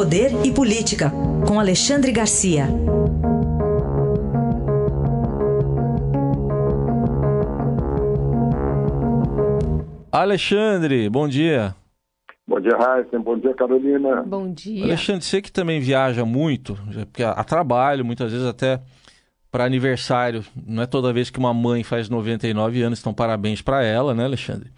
Poder e Política, com Alexandre Garcia. Alexandre, bom dia. Bom dia, Raíssa. Bom dia, Carolina. Bom dia. Alexandre, você que também viaja muito, porque a, a trabalho, muitas vezes até para aniversário. Não é toda vez que uma mãe faz 99 anos, então parabéns para ela, né, Alexandre?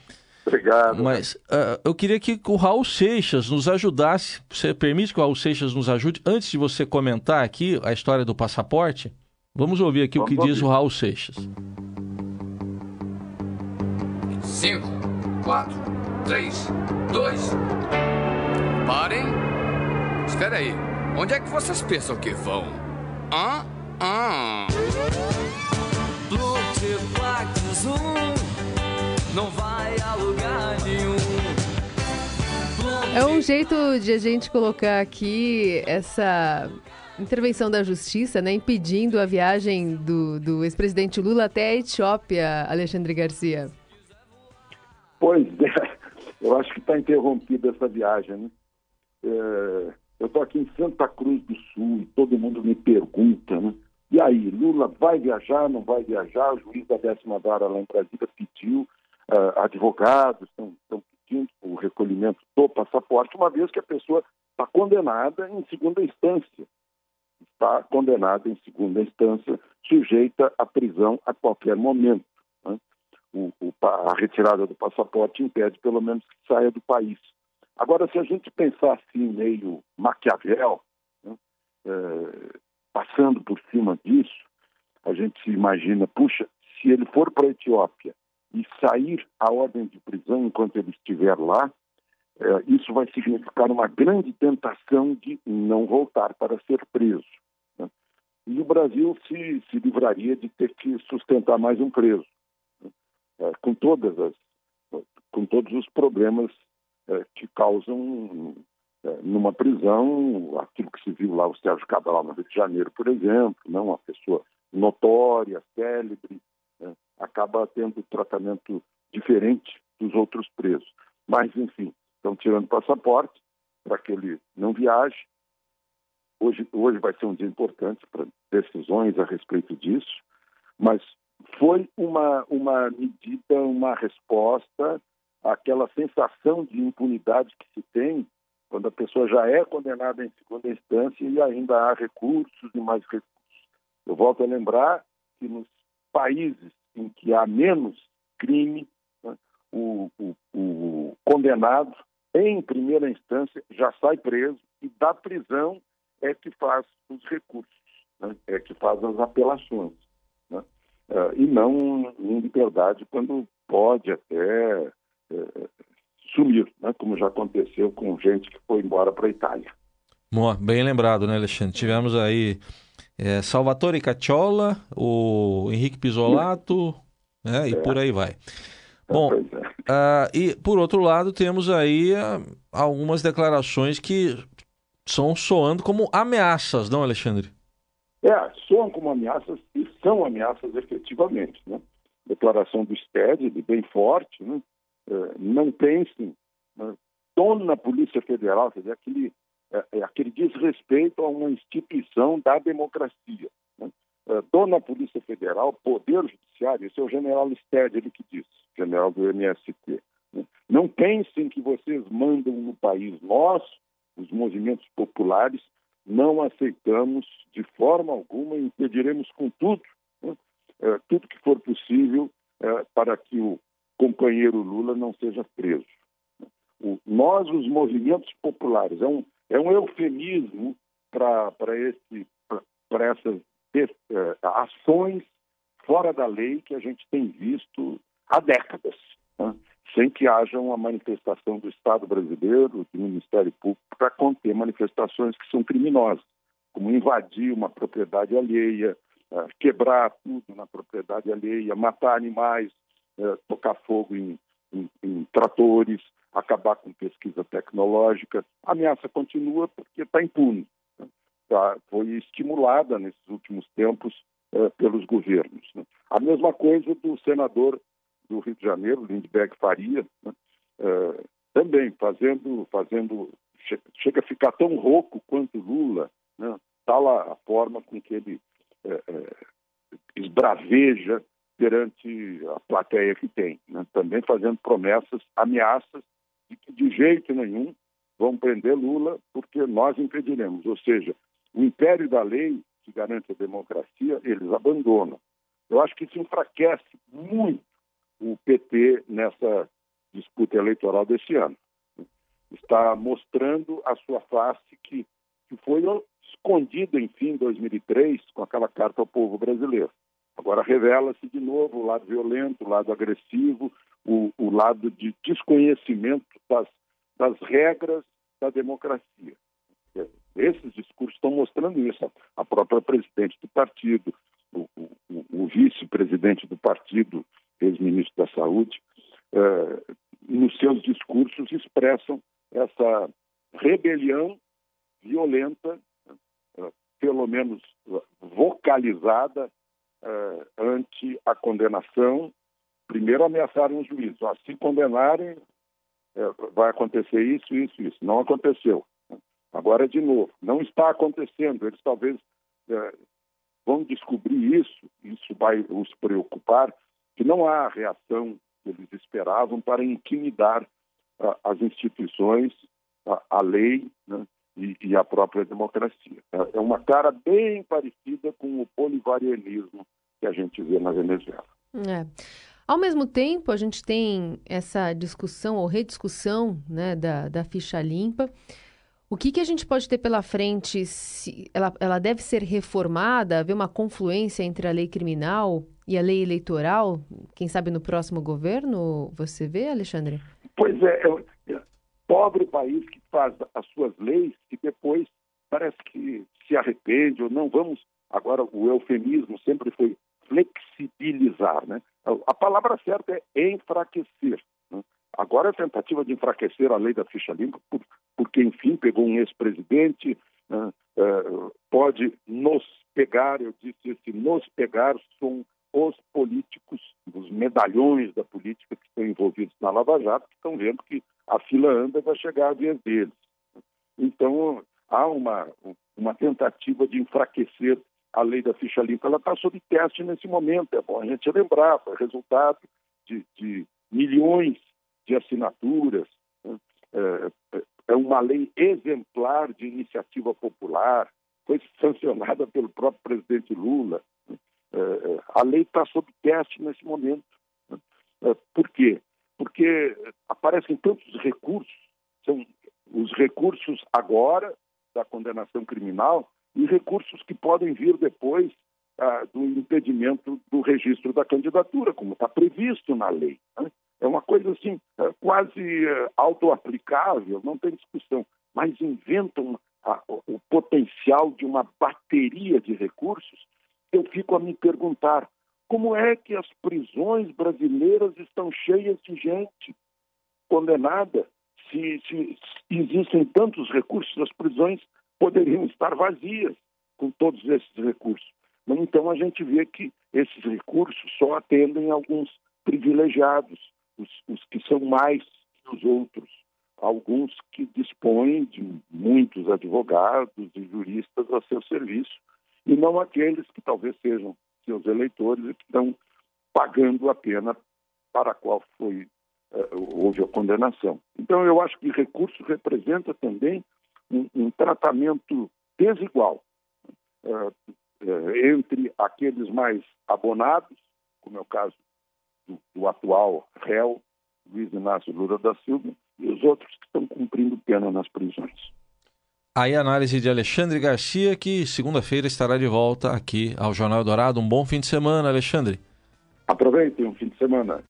Obrigado. Mas uh, eu queria que o Raul Seixas nos ajudasse. Você permite que o Raul Seixas nos ajude? Antes de você comentar aqui a história do passaporte, vamos ouvir aqui vamos o que ouvir. diz o Raul Seixas. 5, 4, 3, 2. Parem. Espera aí. Onde é que vocês pensam que vão? Hã? Hã? não vai a lugar nenhum. É um jeito de a gente colocar aqui essa intervenção da justiça, né, impedindo a viagem do, do ex-presidente Lula até a Etiópia, Alexandre Garcia. Pois é, eu acho que está interrompida essa viagem. Né? É, eu estou aqui em Santa Cruz do Sul e todo mundo me pergunta, né? E aí, Lula vai viajar, não vai viajar? O juiz da décima vara lá em Brasília pediu uh, advogados estão, recolhimento do passaporte, uma vez que a pessoa está condenada em segunda instância. Está condenada em segunda instância, sujeita à prisão a qualquer momento. Né? O, o, a retirada do passaporte impede, pelo menos, que saia do país. Agora, se a gente pensar assim, meio Maquiavel, né? é, passando por cima disso, a gente se imagina, puxa, se ele for para a Etiópia e sair a ordem de prisão enquanto ele estiver lá, isso vai significar uma grande tentação de não voltar para ser preso. Né? E o Brasil se, se livraria de ter que sustentar mais um preso, né? é, com todas as com todos os problemas é, que causam é, numa prisão aquilo que se viu lá o Sérgio Cabral no Rio de Janeiro, por exemplo, não uma pessoa notória, célebre, né, acaba tendo tratamento diferente dos outros presos. Mas, enfim, tirando passaporte para que ele não viaje. Hoje, hoje vai ser um dia importante para decisões a respeito disso, mas foi uma, uma medida, uma resposta àquela sensação de impunidade que se tem quando a pessoa já é condenada em segunda instância e ainda há recursos e mais recursos. Eu volto a lembrar que nos países em que há menos crime, né, o, o, o, condenado, em primeira instância, já sai preso e da prisão é que faz os recursos, né, é que faz as apelações. Né, uh, e não em liberdade, quando pode até uh, sumir, né, como já aconteceu com gente que foi embora para a Itália. Bem lembrado, né, Alexandre? Tivemos aí é, Salvatore Cacciola, o Henrique Pisolato, né, e é. por aí vai. Bom, uh, e por outro lado, temos aí uh, algumas declarações que são soando como ameaças, não, Alexandre? É, soam como ameaças e são ameaças efetivamente. Né? Declaração do STED, bem forte, né? Uh, não pensem, né? dono na Polícia Federal, quer dizer, aquele é, é aquele desrespeito a uma instituição da democracia. Né? É, dona Polícia Federal, Poder Judiciário, esse é o general Stede, ele que disse, do MST. Não pensem que vocês mandam no país. Nós, os movimentos populares, não aceitamos de forma alguma e impediremos com tudo, né? é, tudo que for possível é, para que o companheiro Lula não seja preso. O, nós, os movimentos populares, é um, é um eufemismo para essas eh, ações fora da lei que a gente tem visto há décadas, né? sem que haja uma manifestação do Estado brasileiro, do Ministério Público, para conter manifestações que são criminosas, como invadir uma propriedade alheia, eh, quebrar tudo na propriedade alheia, matar animais, eh, tocar fogo em, em, em tratores, acabar com pesquisa tecnológica. A ameaça continua porque está impune. Né? Tá, foi estimulada nesses últimos tempos eh, pelos governos. Né? A mesma coisa do senador do Rio de Janeiro, Lindbergh Faria, né? eh, também fazendo, fazendo chega a ficar tão rouco quanto Lula, né? tal a, a forma com que ele é, é, esbraveja perante a plateia que tem, né? também fazendo promessas, ameaças de que de jeito nenhum vão prender Lula porque nós impediremos. Ou seja, o império da lei que garante a democracia, eles abandonam. Eu acho que isso enfraquece muito o PT nessa disputa eleitoral desse ano. Está mostrando a sua face que, que foi escondida, enfim, em 2003, com aquela carta ao povo brasileiro. Agora revela-se de novo o lado violento, o lado agressivo, o, o lado de desconhecimento das, das regras da democracia. Esses discursos estão mostrando isso. A própria presidente do partido, o, o, o vice-presidente do partido, ex-ministro da Saúde, eh, nos seus discursos expressam essa rebelião violenta, eh, pelo menos vocalizada, eh, ante a condenação. Primeiro ameaçaram os juízes. se condenarem, vai acontecer isso, isso, isso. Não aconteceu. Agora, de novo, não está acontecendo. Eles talvez é, vão descobrir isso, isso vai os preocupar, que não há a reação que eles esperavam para intimidar uh, as instituições, uh, a lei né, e, e, a própria democracia. É, é uma cara bem parecida com o bolivarianismo que a gente vê na Venezuela. É. Ao mesmo tempo, a gente tem essa discussão ou rediscussão né, da, da ficha limpa. O que, que a gente pode ter pela frente? Se ela, ela deve ser reformada, haver uma confluência entre a lei criminal e a lei eleitoral? Quem sabe no próximo governo? Você vê, Alexandre? Pois é, é, é pobre país que faz as suas leis e depois parece que se arrepende ou não. Vamos, agora o eufemismo sempre foi flexibilizar, né? A palavra certa é enfraquecer. Né? Agora a tentativa de enfraquecer a lei da ficha limpa por porque, enfim, pegou um ex-presidente, uh, pode nos pegar, eu disse, esse nos pegar são os políticos, os medalhões da política que estão envolvidos na Lava Jato, que estão vendo que a fila anda vai chegar a vez deles. Então, há uma, uma tentativa de enfraquecer a lei da ficha limpa. Ela está sob teste nesse momento, é bom a gente lembrar, foi resultado de, de milhões de assinaturas, né? é, é uma lei exemplar de iniciativa popular, foi sancionada pelo próprio presidente Lula. É, é, a lei está sob teste nesse momento. É, por quê? Porque aparecem tantos recursos, são os recursos agora da condenação criminal e recursos que podem vir depois ah, do impedimento do registro da candidatura, como está previsto na lei. Né? É uma coisa assim, é quase é, auto-aplicável, não tem discussão, mas inventam o potencial de uma bateria de recursos. Eu fico a me perguntar como é que as prisões brasileiras estão cheias de gente condenada? Se, se, existem tantos recursos, as prisões poderiam estar vazias com todos esses recursos. Então a gente vê que esses recursos só atendem alguns privilegiados os, os que são mais que os outros, alguns que dispõem de muitos advogados e juristas a seu serviço, e não aqueles que talvez sejam seus eleitores e que estão pagando a pena para a qual foi uh, houve a condenação. Então, eu acho que recurso representa também um, um tratamento desigual uh, uh, entre aqueles mais abonados, como é o caso do, do atual réu, Luiz Inácio Lula da Silva, e os outros que estão cumprindo pena nas prisões. Aí a análise de Alexandre Garcia, que segunda-feira estará de volta aqui ao Jornal Dourado. Um bom fim de semana, Alexandre. Aproveitem um fim de semana.